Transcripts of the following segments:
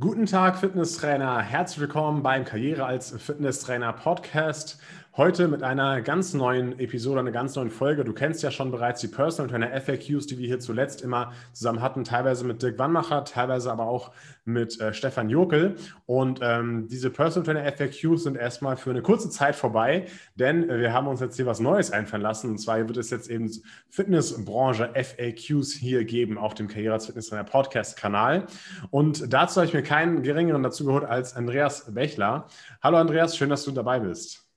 Guten Tag, Fitnesstrainer. Herzlich willkommen beim Karriere als Fitnesstrainer Podcast. Heute mit einer ganz neuen Episode, einer ganz neuen Folge. Du kennst ja schon bereits die Personal Trainer FAQs, die wir hier zuletzt immer zusammen hatten, teilweise mit Dirk Wannmacher, teilweise aber auch mit äh, Stefan Jokel. Und ähm, diese Personal Trainer FAQs sind erstmal für eine kurze Zeit vorbei, denn äh, wir haben uns jetzt hier was Neues einfallen lassen. Und zwar wird es jetzt eben Fitnessbranche FAQs hier geben auf dem Karriere als Fitnesstrainer Podcast-Kanal. Und dazu habe ich mir keinen geringeren dazu geholt als Andreas Bechler. Hallo Andreas, schön, dass du dabei bist.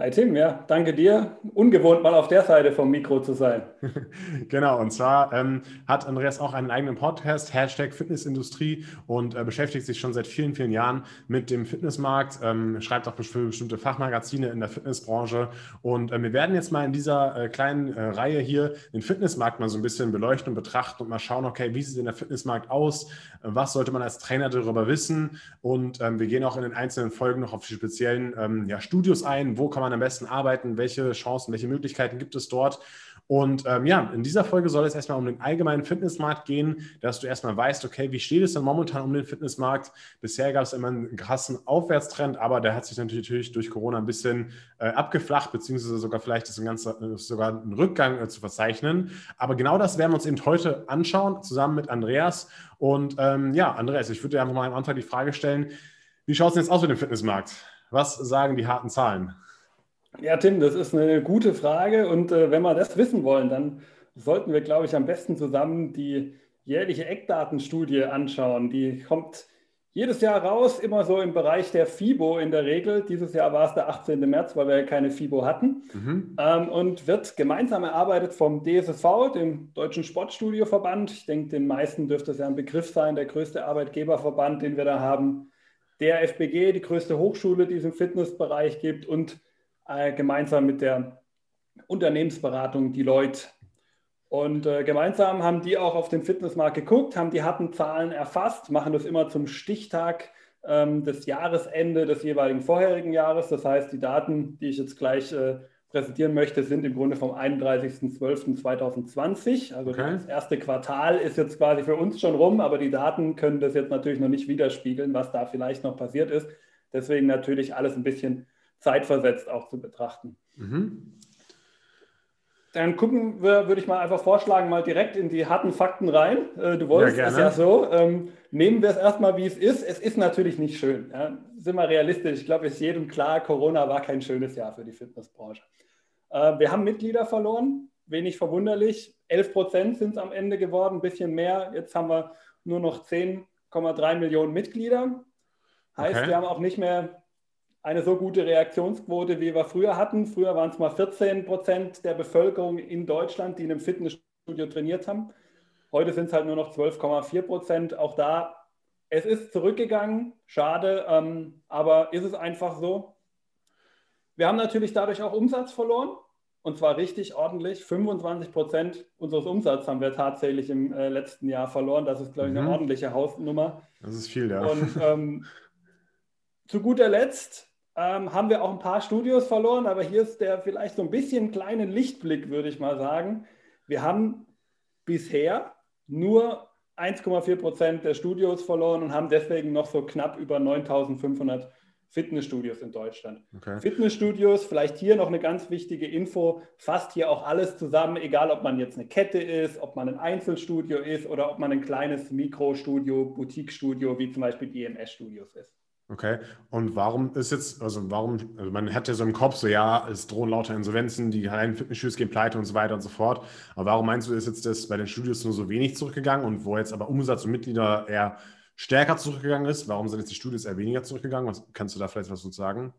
Hi Tim, ja, danke dir. Ungewohnt mal auf der Seite vom Mikro zu sein. genau, und zwar ähm, hat Andreas auch einen eigenen Podcast, Hashtag Fitnessindustrie, und äh, beschäftigt sich schon seit vielen, vielen Jahren mit dem Fitnessmarkt, ähm, schreibt auch für bestimmte Fachmagazine in der Fitnessbranche. Und äh, wir werden jetzt mal in dieser äh, kleinen äh, Reihe hier den Fitnessmarkt mal so ein bisschen beleuchten und betrachten und mal schauen, okay, wie sieht denn der Fitnessmarkt aus? was sollte man als Trainer darüber wissen? Und ähm, wir gehen auch in den einzelnen Folgen noch auf die speziellen ähm, ja, Studios ein, wo kann man man am besten arbeiten, welche Chancen, welche Möglichkeiten gibt es dort. Und ähm, ja, in dieser Folge soll es erstmal um den allgemeinen Fitnessmarkt gehen, dass du erstmal weißt, okay, wie steht es denn momentan um den Fitnessmarkt? Bisher gab es immer einen krassen Aufwärtstrend, aber der hat sich natürlich durch Corona ein bisschen äh, abgeflacht, beziehungsweise sogar vielleicht ist ein ganzer, sogar ein Rückgang äh, zu verzeichnen. Aber genau das werden wir uns eben heute anschauen, zusammen mit Andreas. Und ähm, ja, Andreas, ich würde dir einfach mal am Anfang die Frage stellen, wie schaut es denn jetzt aus mit dem Fitnessmarkt? Was sagen die harten Zahlen? Ja, Tim, das ist eine gute Frage. Und äh, wenn wir das wissen wollen, dann sollten wir, glaube ich, am besten zusammen die jährliche Eckdatenstudie anschauen. Die kommt jedes Jahr raus, immer so im Bereich der FIBO in der Regel. Dieses Jahr war es der 18. März, weil wir ja keine FIBO hatten. Mhm. Ähm, und wird gemeinsam erarbeitet vom DSSV, dem Deutschen Sportstudioverband. Ich denke, den meisten dürfte es ja ein Begriff sein, der größte Arbeitgeberverband, den wir da haben. Der FBG, die größte Hochschule, die es im Fitnessbereich gibt. Und äh, gemeinsam mit der Unternehmensberatung Deloitte. Und äh, gemeinsam haben die auch auf den Fitnessmarkt geguckt, haben die harten Zahlen erfasst, machen das immer zum Stichtag ähm, des Jahresende des jeweiligen vorherigen Jahres. Das heißt, die Daten, die ich jetzt gleich äh, präsentieren möchte, sind im Grunde vom 31.12.2020. Also okay. das erste Quartal ist jetzt quasi für uns schon rum, aber die Daten können das jetzt natürlich noch nicht widerspiegeln, was da vielleicht noch passiert ist. Deswegen natürlich alles ein bisschen zeitversetzt auch zu betrachten. Mhm. Dann gucken wir, würde ich mal einfach vorschlagen, mal direkt in die harten Fakten rein. Äh, du wolltest ja, es ja so. Ähm, nehmen wir es erstmal, wie es ist. Es ist natürlich nicht schön. Ja. Sind wir realistisch. Ich glaube, es ist jedem klar, Corona war kein schönes Jahr für die Fitnessbranche. Äh, wir haben Mitglieder verloren, wenig verwunderlich. 11 Prozent sind es am Ende geworden, ein bisschen mehr. Jetzt haben wir nur noch 10,3 Millionen Mitglieder. Heißt, okay. wir haben auch nicht mehr eine so gute Reaktionsquote, wie wir früher hatten. Früher waren es mal 14 Prozent der Bevölkerung in Deutschland, die in einem Fitnessstudio trainiert haben. Heute sind es halt nur noch 12,4 Prozent. Auch da, es ist zurückgegangen, schade, ähm, aber ist es einfach so. Wir haben natürlich dadurch auch Umsatz verloren und zwar richtig ordentlich. 25 Prozent unseres Umsatzes haben wir tatsächlich im äh, letzten Jahr verloren. Das ist, glaube ich, eine mhm. ordentliche Hausnummer. Das ist viel, ja. Und ähm, zu guter Letzt ähm, haben wir auch ein paar Studios verloren, aber hier ist der vielleicht so ein bisschen kleine Lichtblick, würde ich mal sagen. Wir haben bisher nur 1,4 Prozent der Studios verloren und haben deswegen noch so knapp über 9500 Fitnessstudios in Deutschland. Okay. Fitnessstudios, vielleicht hier noch eine ganz wichtige Info, fasst hier auch alles zusammen, egal ob man jetzt eine Kette ist, ob man ein Einzelstudio ist oder ob man ein kleines Mikrostudio, Boutique-Studio wie zum Beispiel die EMS-Studios ist. Okay. Und warum ist jetzt, also warum, also man hat ja so im Kopf so, ja, es drohen lauter Insolvenzen, die kleinen Fitnessstudios gehen pleite und so weiter und so fort. Aber warum meinst du, ist jetzt das bei den Studios nur so wenig zurückgegangen und wo jetzt aber Umsatz und Mitglieder eher stärker zurückgegangen ist? Warum sind jetzt die Studios eher weniger zurückgegangen? Was, kannst du da vielleicht was zu sagen?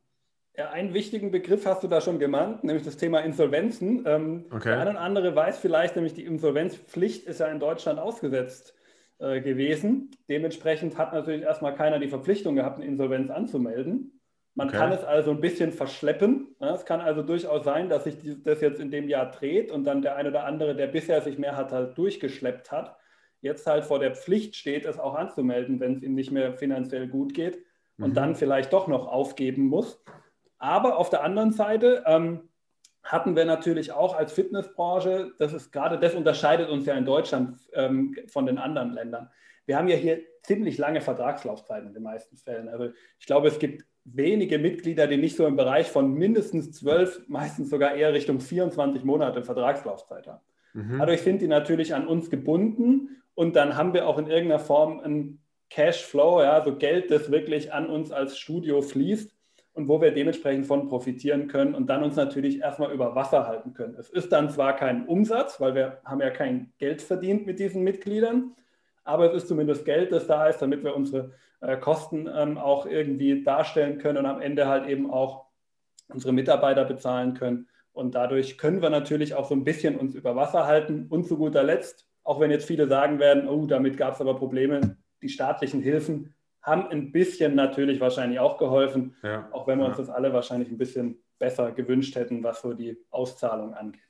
Ja, einen wichtigen Begriff hast du da schon genannt, nämlich das Thema Insolvenzen. Ähm, okay. Der eine oder andere weiß vielleicht, nämlich die Insolvenzpflicht ist ja in Deutschland ausgesetzt äh, gewesen. Dementsprechend hat natürlich erstmal keiner die Verpflichtung gehabt, eine Insolvenz anzumelden. Man okay. kann es also ein bisschen verschleppen. Es kann also durchaus sein, dass sich das jetzt in dem Jahr dreht und dann der eine oder andere, der bisher sich mehr hat, halt durchgeschleppt hat, jetzt halt vor der Pflicht steht, es auch anzumelden, wenn es ihm nicht mehr finanziell gut geht und mhm. dann vielleicht doch noch aufgeben muss. Aber auf der anderen Seite ähm, hatten wir natürlich auch als Fitnessbranche, das ist gerade das unterscheidet uns ja in Deutschland ähm, von den anderen Ländern. wir haben ja hier ziemlich lange Vertragslaufzeiten in den meisten Fällen. Also ich glaube, es gibt wenige Mitglieder, die nicht so im Bereich von mindestens zwölf, meistens sogar eher Richtung 24 Monate Vertragslaufzeit haben. Mhm. Dadurch sind die natürlich an uns gebunden und dann haben wir auch in irgendeiner Form ein Cashflow, ja, so Geld, das wirklich an uns als Studio fließt und wo wir dementsprechend von profitieren können und dann uns natürlich erstmal über Wasser halten können. Es ist dann zwar kein Umsatz, weil wir haben ja kein Geld verdient mit diesen Mitgliedern, aber es ist zumindest Geld, das da ist, damit wir unsere äh, Kosten ähm, auch irgendwie darstellen können und am Ende halt eben auch unsere Mitarbeiter bezahlen können. Und dadurch können wir natürlich auch so ein bisschen uns über Wasser halten. Und zu guter Letzt, auch wenn jetzt viele sagen werden, oh, damit gab es aber Probleme, die staatlichen Hilfen haben ein bisschen natürlich wahrscheinlich auch geholfen, ja. auch wenn wir uns das alle wahrscheinlich ein bisschen besser gewünscht hätten, was so die Auszahlung angeht.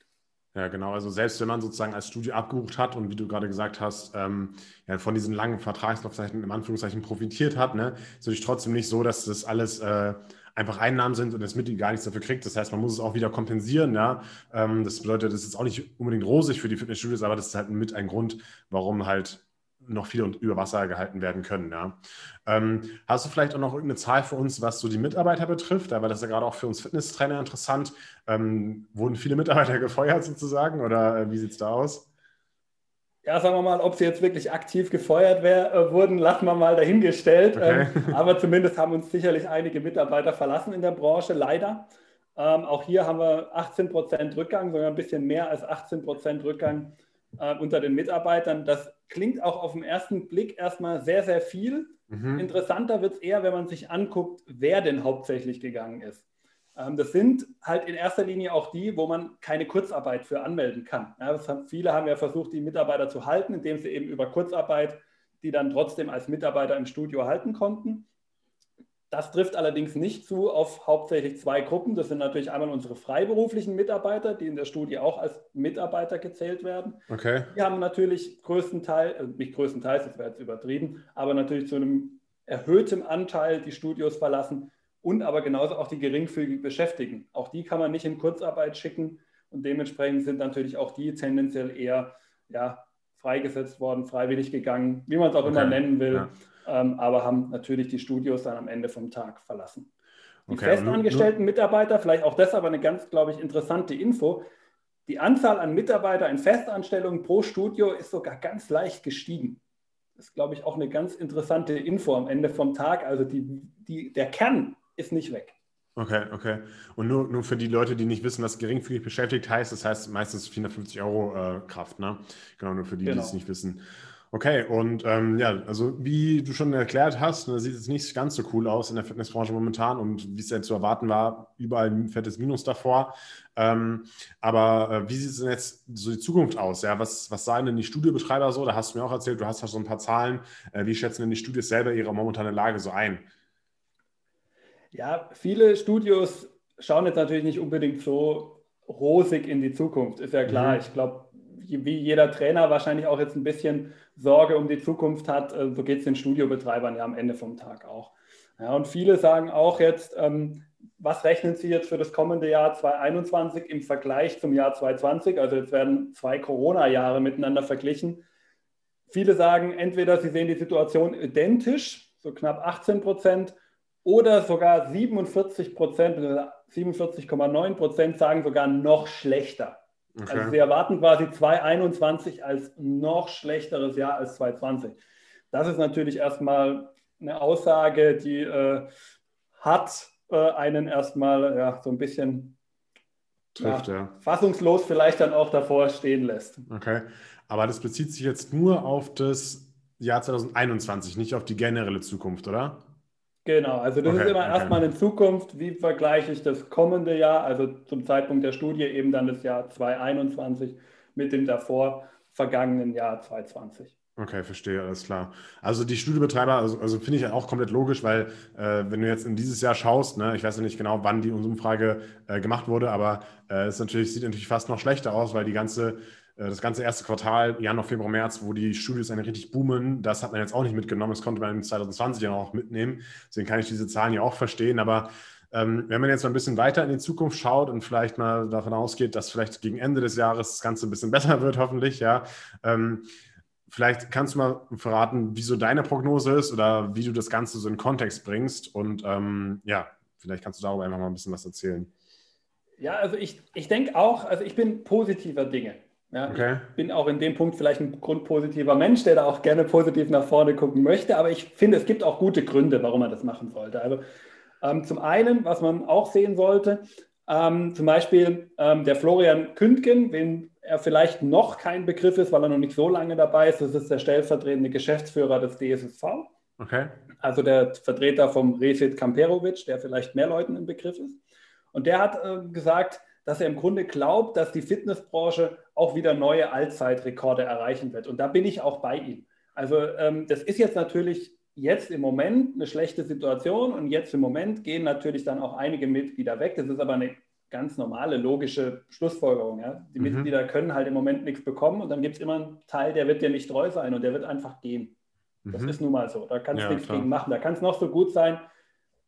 Ja, genau. Also selbst wenn man sozusagen als Studio abgebucht hat und wie du gerade gesagt hast, ähm, ja, von diesen langen Vertragslaufzeiten im Anführungszeichen profitiert hat, ne, ist natürlich trotzdem nicht so, dass das alles äh, einfach Einnahmen sind und das Mitglied gar nichts dafür kriegt. Das heißt, man muss es auch wieder kompensieren. Ja? Ähm, das bedeutet, das ist auch nicht unbedingt rosig für die Fitnessstudios, aber das ist halt mit ein Grund, warum halt noch viele über Wasser gehalten werden können. Ja. Ähm, hast du vielleicht auch noch irgendeine Zahl für uns, was so die Mitarbeiter betrifft? Weil das ist ja gerade auch für uns Fitnesstrainer interessant. Ähm, wurden viele Mitarbeiter gefeuert sozusagen oder äh, wie sieht es da aus? Ja, sagen wir mal, ob sie jetzt wirklich aktiv gefeuert wär, äh, wurden, lassen wir mal dahingestellt. Okay. Ähm, aber zumindest haben uns sicherlich einige Mitarbeiter verlassen in der Branche, leider. Ähm, auch hier haben wir 18 Prozent Rückgang, sogar ein bisschen mehr als 18 Prozent Rückgang äh, unter den Mitarbeitern. Das klingt auch auf den ersten Blick erstmal sehr, sehr viel. Mhm. Interessanter wird es eher, wenn man sich anguckt, wer denn hauptsächlich gegangen ist. Ähm, das sind halt in erster Linie auch die, wo man keine Kurzarbeit für anmelden kann. Ja, haben, viele haben ja versucht, die Mitarbeiter zu halten, indem sie eben über Kurzarbeit die dann trotzdem als Mitarbeiter im Studio halten konnten. Das trifft allerdings nicht zu auf hauptsächlich zwei Gruppen. Das sind natürlich einmal unsere freiberuflichen Mitarbeiter, die in der Studie auch als Mitarbeiter gezählt werden. Okay. Die haben natürlich größtenteils, also nicht größtenteils, das wäre jetzt übertrieben, aber natürlich zu einem erhöhten Anteil die Studios verlassen und aber genauso auch die geringfügig Beschäftigten. Auch die kann man nicht in Kurzarbeit schicken und dementsprechend sind natürlich auch die tendenziell eher ja, freigesetzt worden, freiwillig gegangen, wie man es auch okay. immer nennen will. Ja aber haben natürlich die Studios dann am Ende vom Tag verlassen. Die okay, festangestellten Mitarbeiter, vielleicht auch das aber eine ganz, glaube ich, interessante Info. Die Anzahl an Mitarbeitern in Festanstellungen pro Studio ist sogar ganz leicht gestiegen. Das ist, glaube ich, auch eine ganz interessante Info am Ende vom Tag. Also die, die, der Kern ist nicht weg. Okay, okay. Und nur, nur für die Leute, die nicht wissen, was geringfügig beschäftigt heißt, das heißt meistens 450 Euro äh, Kraft, ne? Genau, nur für die, genau. die es nicht wissen. Okay, und ähm, ja, also wie du schon erklärt hast, ne, sieht es nicht ganz so cool aus in der Fitnessbranche momentan und wie es ja zu erwarten war, überall ein fettes Minus davor. Ähm, aber äh, wie sieht es denn jetzt so die Zukunft aus? Ja, was, was sagen denn die Studiobetreiber so? Da hast du mir auch erzählt, du hast ja so ein paar Zahlen. Äh, wie schätzen denn die Studios selber ihre momentane Lage so ein? Ja, viele Studios schauen jetzt natürlich nicht unbedingt so rosig in die Zukunft, ist ja klar. Mhm. Ich glaube, wie jeder Trainer wahrscheinlich auch jetzt ein bisschen Sorge um die Zukunft hat, äh, so geht es den Studiobetreibern ja am Ende vom Tag auch. Ja, und viele sagen auch jetzt, ähm, was rechnen Sie jetzt für das kommende Jahr 2021 im Vergleich zum Jahr 2020? Also jetzt werden zwei Corona-Jahre miteinander verglichen. Viele sagen entweder, sie sehen die Situation identisch, so knapp 18 Prozent, oder sogar 47 Prozent, 47,9 Prozent sagen sogar noch schlechter. Okay. Also sie erwarten quasi 2021 als noch schlechteres Jahr als 2020. Das ist natürlich erstmal eine Aussage, die äh, hat äh, einen erstmal ja, so ein bisschen Trifft, ja, ja. fassungslos vielleicht dann auch davor stehen lässt. Okay, aber das bezieht sich jetzt nur auf das Jahr 2021, nicht auf die generelle Zukunft, oder? Genau, also das okay, ist immer okay. erstmal in Zukunft, wie vergleiche ich das kommende Jahr, also zum Zeitpunkt der Studie eben dann das Jahr 2021 mit dem davor vergangenen Jahr 2020. Okay, verstehe, alles klar. Also die Studiobetreiber, also, also finde ich auch komplett logisch, weil äh, wenn du jetzt in dieses Jahr schaust, ne, ich weiß ja nicht genau, wann die Umfrage äh, gemacht wurde, aber äh, es natürlich, sieht natürlich fast noch schlechter aus, weil die ganze das ganze erste Quartal, Januar, Februar, März, wo die Studios eine richtig boomen, das hat man jetzt auch nicht mitgenommen. Das konnte man in 2020 ja auch mitnehmen. Deswegen kann ich diese Zahlen ja auch verstehen. Aber ähm, wenn man jetzt mal ein bisschen weiter in die Zukunft schaut und vielleicht mal davon ausgeht, dass vielleicht gegen Ende des Jahres das Ganze ein bisschen besser wird, hoffentlich, ja. Ähm, vielleicht kannst du mal verraten, wieso deine Prognose ist oder wie du das Ganze so in Kontext bringst. Und ähm, ja, vielleicht kannst du darüber einfach mal ein bisschen was erzählen. Ja, also ich, ich denke auch, also ich bin positiver Dinge. Ja, okay. Ich bin auch in dem Punkt vielleicht ein grundpositiver Mensch, der da auch gerne positiv nach vorne gucken möchte, aber ich finde, es gibt auch gute Gründe, warum man das machen sollte. Also ähm, zum einen, was man auch sehen sollte, ähm, zum Beispiel ähm, der Florian Kündgen, wenn er vielleicht noch kein Begriff ist, weil er noch nicht so lange dabei ist, das ist der stellvertretende Geschäftsführer des DSSV. Okay. Also der Vertreter vom Resit Kamperovic, der vielleicht mehr Leuten im Begriff ist. Und der hat äh, gesagt, dass er im Grunde glaubt, dass die Fitnessbranche auch wieder neue Allzeitrekorde erreichen wird. Und da bin ich auch bei ihm. Also ähm, das ist jetzt natürlich jetzt im Moment eine schlechte Situation und jetzt im Moment gehen natürlich dann auch einige Mitglieder weg. Das ist aber eine ganz normale, logische Schlussfolgerung. Ja? Die mhm. Mitglieder können halt im Moment nichts bekommen und dann gibt es immer einen Teil, der wird dir nicht treu sein und der wird einfach gehen. Mhm. Das ist nun mal so. Da kannst du ja, nichts klar. gegen machen. Da kann es noch so gut sein.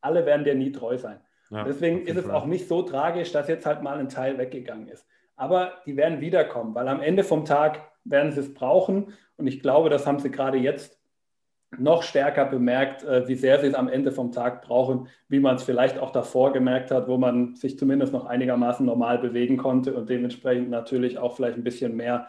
Alle werden dir nie treu sein. Ja, Deswegen ist es auch nicht so tragisch, dass jetzt halt mal ein Teil weggegangen ist. Aber die werden wiederkommen, weil am Ende vom Tag werden sie es brauchen. Und ich glaube, das haben sie gerade jetzt noch stärker bemerkt, äh, wie sehr sie es am Ende vom Tag brauchen, wie man es vielleicht auch davor gemerkt hat, wo man sich zumindest noch einigermaßen normal bewegen konnte und dementsprechend natürlich auch vielleicht ein bisschen mehr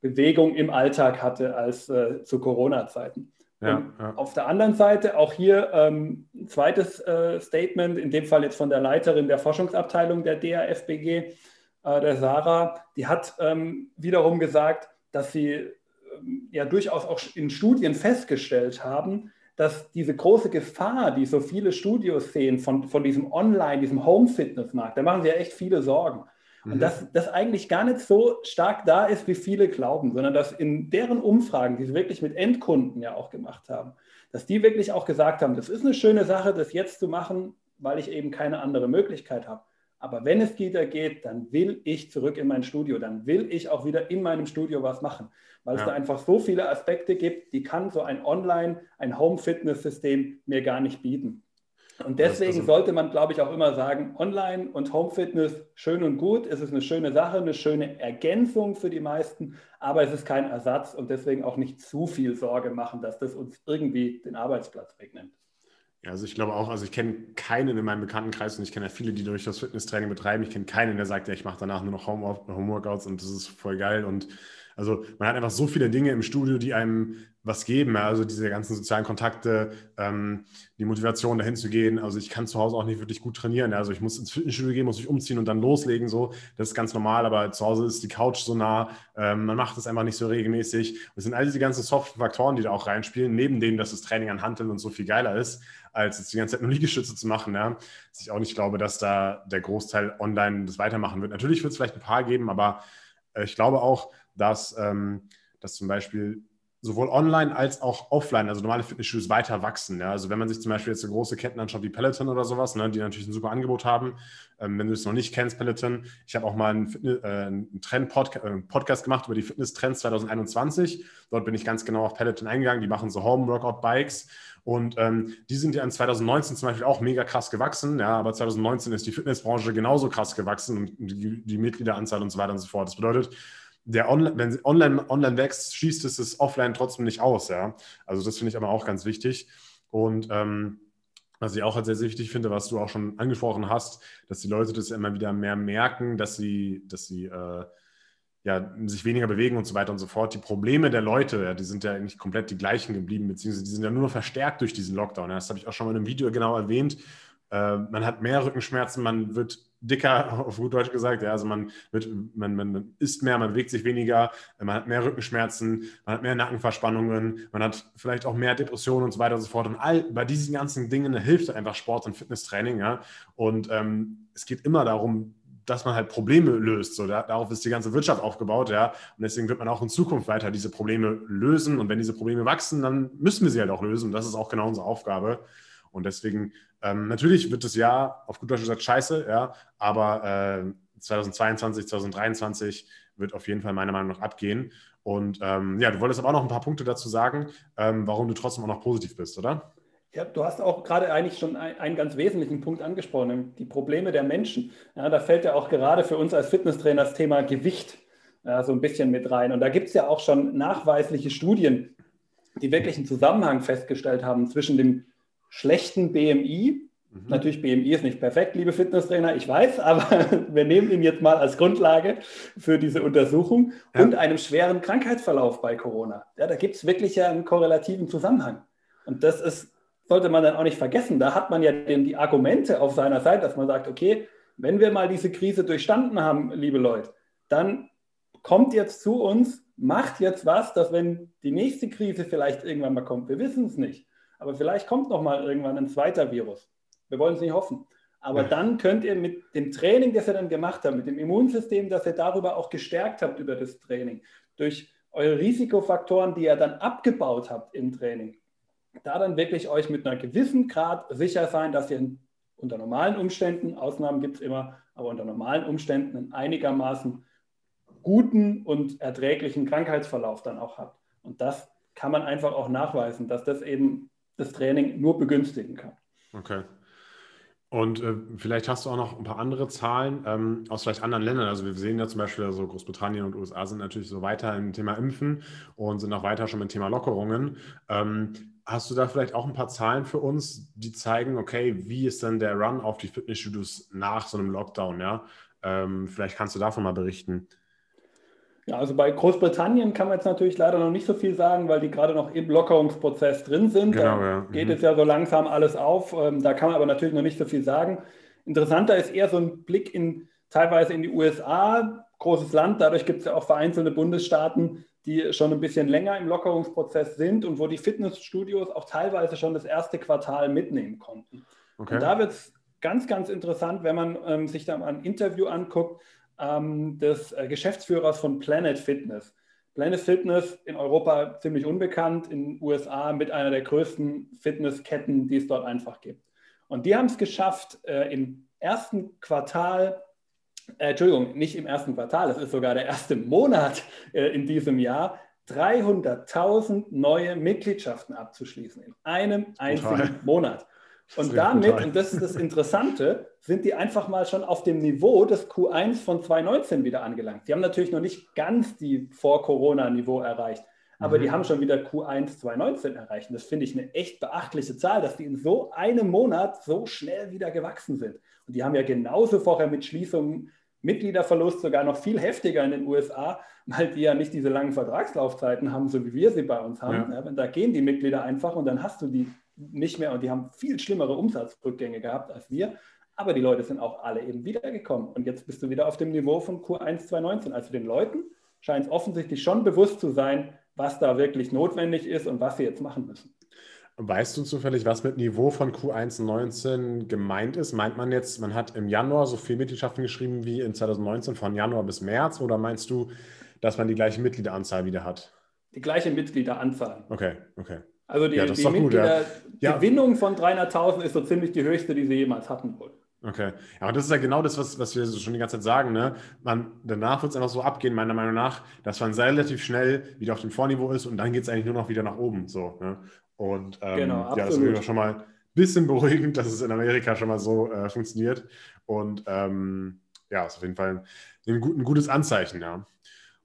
Bewegung im Alltag hatte als äh, zu Corona-Zeiten. Ja, ja. Auf der anderen Seite auch hier ähm, ein zweites äh, Statement, in dem Fall jetzt von der Leiterin der Forschungsabteilung der DAFBG, äh, der Sarah, die hat ähm, wiederum gesagt, dass sie ähm, ja durchaus auch in Studien festgestellt haben, dass diese große Gefahr, die so viele Studios sehen von, von diesem Online, diesem Home-Fitness-Markt, da machen sie ja echt viele Sorgen. Und mhm. dass das eigentlich gar nicht so stark da ist, wie viele glauben, sondern dass in deren Umfragen, die sie wirklich mit Endkunden ja auch gemacht haben, dass die wirklich auch gesagt haben, das ist eine schöne Sache, das jetzt zu machen, weil ich eben keine andere Möglichkeit habe. Aber wenn es wieder geht, dann will ich zurück in mein Studio, dann will ich auch wieder in meinem Studio was machen, weil ja. es da einfach so viele Aspekte gibt, die kann so ein Online, ein Home-Fitness-System mir gar nicht bieten. Und deswegen also, sollte man, glaube ich, auch immer sagen, Online- und Home-Fitness schön und gut. Es ist eine schöne Sache, eine schöne Ergänzung für die meisten, aber es ist kein Ersatz und deswegen auch nicht zu viel Sorge machen, dass das uns irgendwie den Arbeitsplatz wegnimmt. Ja, also ich glaube auch, also ich kenne keinen in meinem Bekanntenkreis und ich kenne ja viele, die durch das Fitnesstraining betreiben. Ich kenne keinen, der sagt, ja, ich mache danach nur noch Home-Workouts und das ist voll geil und also man hat einfach so viele Dinge im Studio, die einem was geben. Also diese ganzen sozialen Kontakte, ähm, die Motivation dahin zu gehen. Also ich kann zu Hause auch nicht wirklich gut trainieren. Also ich muss ins Fitnessstudio gehen, muss mich umziehen und dann loslegen. So, das ist ganz normal. Aber zu Hause ist die Couch so nah. Ähm, man macht das einfach nicht so regelmäßig. Das sind all diese ganzen soften Faktoren, die da auch reinspielen. Neben dem, dass das Training an Handeln und so viel geiler ist, als jetzt die ganze Zeit nur Liegestütze zu machen. Ja. Dass ich auch nicht glaube, dass da der Großteil online das weitermachen wird. Natürlich wird es vielleicht ein paar geben, aber äh, ich glaube auch, dass, ähm, dass zum Beispiel sowohl online als auch offline, also normale Fitnessstudios weiter wachsen. Ja? Also wenn man sich zum Beispiel jetzt so große Ketten anschaut wie Peloton oder sowas, ne, die natürlich ein super Angebot haben. Ähm, wenn du es noch nicht kennst, Peloton, ich habe auch mal einen, äh, einen Trend-Podcast äh, Podcast gemacht über die Fitness-Trends 2021. Dort bin ich ganz genau auf Peloton eingegangen. Die machen so Home-Workout-Bikes. Und ähm, die sind ja in 2019 zum Beispiel auch mega krass gewachsen. Ja, aber 2019 ist die Fitnessbranche genauso krass gewachsen und die, die Mitgliederanzahl und so weiter und so fort. Das bedeutet, der Online, wenn online, online wächst, schießt es das Offline trotzdem nicht aus, ja. Also das finde ich aber auch ganz wichtig. Und ähm, was ich auch halt sehr, sehr wichtig finde, was du auch schon angesprochen hast, dass die Leute das immer wieder mehr merken, dass sie, dass sie äh, ja, sich weniger bewegen und so weiter und so fort. Die Probleme der Leute, ja, die sind ja eigentlich komplett die gleichen geblieben, beziehungsweise die sind ja nur noch verstärkt durch diesen Lockdown. Ja. Das habe ich auch schon mal in einem Video genau erwähnt. Äh, man hat mehr Rückenschmerzen, man wird dicker, auf gut Deutsch gesagt. Ja, also man, wird, man, man isst mehr, man bewegt sich weniger, man hat mehr Rückenschmerzen, man hat mehr Nackenverspannungen, man hat vielleicht auch mehr Depressionen und so weiter und so fort. Und all bei diesen ganzen Dingen hilft einfach Sport und Fitnesstraining. Ja? Und ähm, es geht immer darum, dass man halt Probleme löst. So, da, darauf ist die ganze Wirtschaft aufgebaut, ja. Und deswegen wird man auch in Zukunft weiter diese Probleme lösen. Und wenn diese Probleme wachsen, dann müssen wir sie halt auch lösen. Das ist auch genau unsere Aufgabe. Und deswegen, ähm, natürlich wird das Jahr auf gut Deutsch gesagt scheiße, ja, aber äh, 2022, 2023 wird auf jeden Fall meiner Meinung nach abgehen. Und ähm, ja, du wolltest aber auch noch ein paar Punkte dazu sagen, ähm, warum du trotzdem auch noch positiv bist, oder? Ja, du hast auch gerade eigentlich schon einen ganz wesentlichen Punkt angesprochen, die Probleme der Menschen. Ja, da fällt ja auch gerade für uns als Fitnesstrainer das Thema Gewicht ja, so ein bisschen mit rein. Und da gibt es ja auch schon nachweisliche Studien, die wirklich einen Zusammenhang festgestellt haben zwischen dem schlechten BMI, mhm. natürlich BMI ist nicht perfekt, liebe Fitnesstrainer, ich weiß, aber wir nehmen ihn jetzt mal als Grundlage für diese Untersuchung ja. und einem schweren Krankheitsverlauf bei Corona. Ja, da gibt es wirklich ja einen korrelativen Zusammenhang. Und das ist, sollte man dann auch nicht vergessen. Da hat man ja den, die Argumente auf seiner Seite, dass man sagt, okay, wenn wir mal diese Krise durchstanden haben, liebe Leute, dann kommt jetzt zu uns, macht jetzt was, dass wenn die nächste Krise vielleicht irgendwann mal kommt, wir wissen es nicht, aber vielleicht kommt noch mal irgendwann ein zweiter Virus. Wir wollen es nicht hoffen. Aber dann könnt ihr mit dem Training, das ihr dann gemacht habt, mit dem Immunsystem, das ihr darüber auch gestärkt habt über das Training, durch eure Risikofaktoren, die ihr dann abgebaut habt im Training, da dann wirklich euch mit einer gewissen Grad sicher sein, dass ihr unter normalen Umständen, Ausnahmen gibt es immer, aber unter normalen Umständen einen einigermaßen guten und erträglichen Krankheitsverlauf dann auch habt. Und das kann man einfach auch nachweisen, dass das eben das Training nur begünstigen kann. Okay. Und äh, vielleicht hast du auch noch ein paar andere Zahlen ähm, aus vielleicht anderen Ländern. Also wir sehen ja zum Beispiel, also Großbritannien und USA sind natürlich so weiter im Thema Impfen und sind auch weiter schon im Thema Lockerungen. Ähm, hast du da vielleicht auch ein paar Zahlen für uns, die zeigen, okay, wie ist denn der Run auf die Fitnessstudios nach so einem Lockdown? Ja, ähm, vielleicht kannst du davon mal berichten. Ja, also bei Großbritannien kann man jetzt natürlich leider noch nicht so viel sagen, weil die gerade noch im Lockerungsprozess drin sind. Genau, da ja. geht mhm. es ja so langsam alles auf. Ähm, da kann man aber natürlich noch nicht so viel sagen. Interessanter ist eher so ein Blick in teilweise in die USA, großes Land. Dadurch gibt es ja auch vereinzelte Bundesstaaten, die schon ein bisschen länger im Lockerungsprozess sind und wo die Fitnessstudios auch teilweise schon das erste Quartal mitnehmen konnten. Okay. Und da wird es ganz, ganz interessant, wenn man ähm, sich da mal ein Interview anguckt ähm, des äh, Geschäftsführers von Planet Fitness. Planet Fitness in Europa ziemlich unbekannt, in den USA mit einer der größten Fitnessketten, die es dort einfach gibt. Und die haben es geschafft, äh, im ersten Quartal, äh, Entschuldigung, nicht im ersten Quartal, es ist sogar der erste Monat äh, in diesem Jahr, 300.000 neue Mitgliedschaften abzuschließen in einem einzigen Total. Monat. Und damit, und das ist das Interessante, sind die einfach mal schon auf dem Niveau des Q1 von 2019 wieder angelangt. Die haben natürlich noch nicht ganz die Vor-Corona-Niveau erreicht, aber mhm. die haben schon wieder Q1 2019 erreicht. Und das finde ich eine echt beachtliche Zahl, dass die in so einem Monat so schnell wieder gewachsen sind. Und die haben ja genauso vorher mit Schließungen Mitgliederverlust sogar noch viel heftiger in den USA, weil die ja nicht diese langen Vertragslaufzeiten haben, so wie wir sie bei uns haben. Ja. Ja, da gehen die Mitglieder einfach und dann hast du die nicht mehr und die haben viel schlimmere Umsatzrückgänge gehabt als wir. Aber die Leute sind auch alle eben wiedergekommen. Und jetzt bist du wieder auf dem Niveau von Q1 2019. Also den Leuten scheint es offensichtlich schon bewusst zu sein, was da wirklich notwendig ist und was sie jetzt machen müssen. Weißt du zufällig, was mit Niveau von Q1 19 gemeint ist? Meint man jetzt, man hat im Januar so viel Mitgliedschaften geschrieben wie in 2019 von Januar bis März oder meinst du, dass man die gleiche Mitgliederanzahl wieder hat? Die gleiche Mitgliederanzahl. Okay, okay. Also die, ja, die Mitgliedergewinnung ja. von 300.000 ist so ziemlich die höchste, die sie jemals hatten wohl. Okay. Ja, und das ist ja genau das, was, was wir schon die ganze Zeit sagen. Ne? Man, danach wird es einfach so abgehen, meiner Meinung nach, dass man relativ schnell wieder auf dem Vorniveau ist und dann geht es eigentlich nur noch wieder nach oben. So, ne? Und ähm, genau, ja, das ist schon mal ein bisschen beruhigend, dass es in Amerika schon mal so äh, funktioniert. Und ähm, ja, ist auf jeden Fall ein, ein, gutes Anzeichen, ja.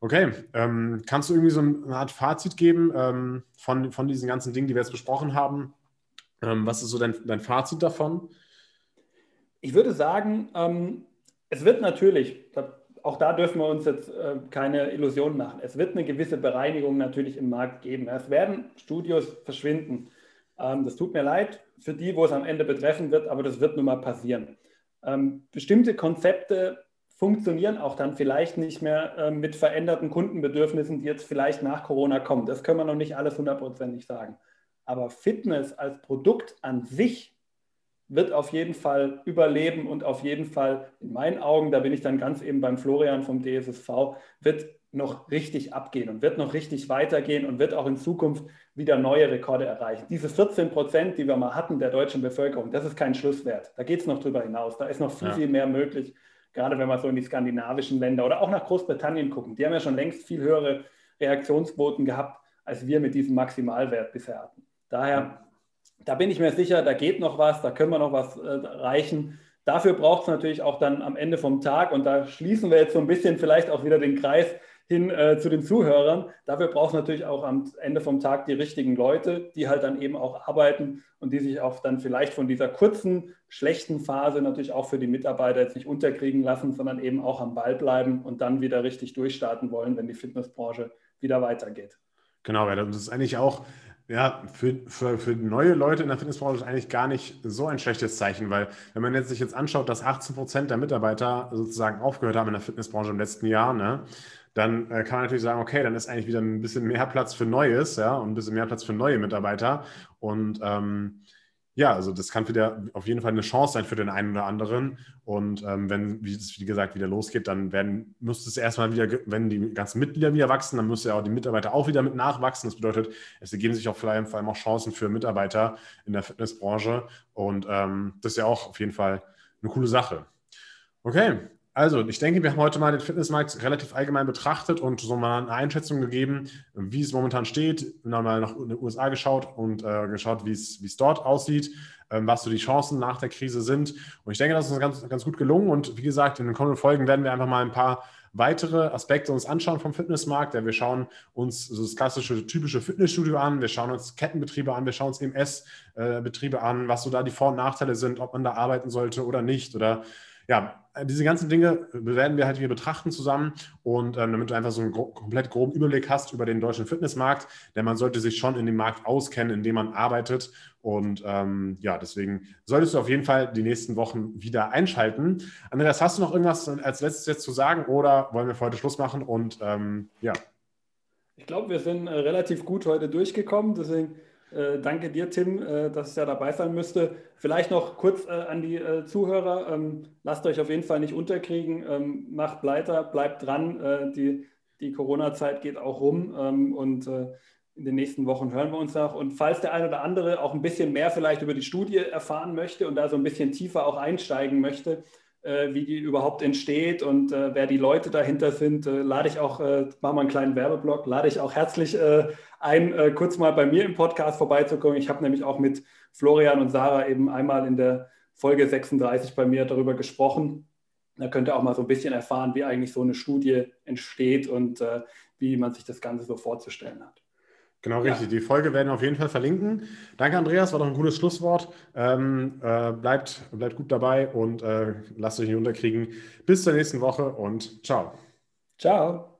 Okay, ähm, kannst du irgendwie so eine Art Fazit geben ähm, von, von diesen ganzen Dingen, die wir jetzt besprochen haben? Ähm, was ist so dein, dein Fazit davon? Ich würde sagen, ähm, es wird natürlich, auch da dürfen wir uns jetzt äh, keine Illusionen machen, es wird eine gewisse Bereinigung natürlich im Markt geben. Es werden Studios verschwinden. Ähm, das tut mir leid für die, wo es am Ende betreffen wird, aber das wird nun mal passieren. Ähm, bestimmte Konzepte funktionieren auch dann vielleicht nicht mehr äh, mit veränderten Kundenbedürfnissen, die jetzt vielleicht nach Corona kommen. Das können wir noch nicht alles hundertprozentig sagen. Aber Fitness als Produkt an sich wird auf jeden Fall überleben und auf jeden Fall in meinen Augen, da bin ich dann ganz eben beim Florian vom DSSV, wird noch richtig abgehen und wird noch richtig weitergehen und wird auch in Zukunft wieder neue Rekorde erreichen. Diese 14 Prozent, die wir mal hatten der deutschen Bevölkerung, das ist kein Schlusswert. Da geht es noch drüber hinaus. Da ist noch viel, ja. viel mehr möglich gerade wenn wir so in die skandinavischen Länder oder auch nach Großbritannien gucken, die haben ja schon längst viel höhere Reaktionsquoten gehabt, als wir mit diesem Maximalwert bisher hatten. Daher, da bin ich mir sicher, da geht noch was, da können wir noch was äh, erreichen. Dafür braucht es natürlich auch dann am Ende vom Tag, und da schließen wir jetzt so ein bisschen vielleicht auch wieder den Kreis hin äh, zu den Zuhörern. Dafür braucht es natürlich auch am Ende vom Tag die richtigen Leute, die halt dann eben auch arbeiten und die sich auch dann vielleicht von dieser kurzen, schlechten Phase natürlich auch für die Mitarbeiter jetzt nicht unterkriegen lassen, sondern eben auch am Ball bleiben und dann wieder richtig durchstarten wollen, wenn die Fitnessbranche wieder weitergeht. Genau, das ist eigentlich auch ja, für, für, für neue Leute in der Fitnessbranche ist eigentlich gar nicht so ein schlechtes Zeichen, weil wenn man jetzt sich jetzt anschaut, dass 18 Prozent der Mitarbeiter sozusagen aufgehört haben in der Fitnessbranche im letzten Jahr, ne, dann äh, kann man natürlich sagen, okay, dann ist eigentlich wieder ein bisschen mehr Platz für Neues, ja, und ein bisschen mehr Platz für neue Mitarbeiter. Und ähm, ja, also das kann wieder auf jeden Fall eine Chance sein für den einen oder anderen. Und ähm, wenn, wie es wie gesagt wieder losgeht, dann werden, müsste es erstmal wieder, wenn die ganzen Mitglieder wieder wachsen, dann müsste ja auch die Mitarbeiter auch wieder mit nachwachsen. Das bedeutet, es ergeben sich auch vor allem auch Chancen für Mitarbeiter in der Fitnessbranche. Und ähm, das ist ja auch auf jeden Fall eine coole Sache. Okay, also, ich denke, wir haben heute mal den Fitnessmarkt relativ allgemein betrachtet und so mal eine Einschätzung gegeben, wie es momentan steht. Wir haben mal nach den USA geschaut und äh, geschaut, wie es dort aussieht, ähm, was so die Chancen nach der Krise sind. Und ich denke, das ist uns ganz, ganz gut gelungen. Und wie gesagt, in den kommenden Folgen werden wir einfach mal ein paar weitere Aspekte uns anschauen vom Fitnessmarkt. Ja, wir schauen uns so das klassische, typische Fitnessstudio an, wir schauen uns Kettenbetriebe an, wir schauen uns EMS-Betriebe an, was so da die Vor- und Nachteile sind, ob man da arbeiten sollte oder nicht. Oder ja, diese ganzen Dinge werden wir halt hier betrachten zusammen und ähm, damit du einfach so einen gro komplett groben Überblick hast über den deutschen Fitnessmarkt, denn man sollte sich schon in dem Markt auskennen, in dem man arbeitet und ähm, ja, deswegen solltest du auf jeden Fall die nächsten Wochen wieder einschalten. Andreas, hast du noch irgendwas als letztes jetzt zu sagen oder wollen wir für heute Schluss machen und ähm, ja. Ich glaube, wir sind äh, relativ gut heute durchgekommen, deswegen äh, danke dir, Tim, äh, dass ich ja dabei sein müsste. Vielleicht noch kurz äh, an die äh, Zuhörer. Ähm, lasst euch auf jeden Fall nicht unterkriegen. Ähm, macht weiter, bleibt dran. Äh, die die Corona-Zeit geht auch rum ähm, und in den nächsten Wochen hören wir uns noch. Und falls der eine oder andere auch ein bisschen mehr vielleicht über die Studie erfahren möchte und da so ein bisschen tiefer auch einsteigen möchte, wie die überhaupt entsteht und äh, wer die Leute dahinter sind, äh, lade ich auch, äh, machen wir einen kleinen Werbeblock, lade ich auch herzlich ein, äh, kurz mal bei mir im Podcast vorbeizukommen. Ich habe nämlich auch mit Florian und Sarah eben einmal in der Folge 36 bei mir darüber gesprochen. Da könnt ihr auch mal so ein bisschen erfahren, wie eigentlich so eine Studie entsteht und äh, wie man sich das Ganze so vorzustellen hat. Genau, richtig. Ja. Die Folge werden wir auf jeden Fall verlinken. Danke, Andreas, war doch ein gutes Schlusswort. Ähm, äh, bleibt, bleibt gut dabei und äh, lasst euch nicht unterkriegen. Bis zur nächsten Woche und ciao. Ciao.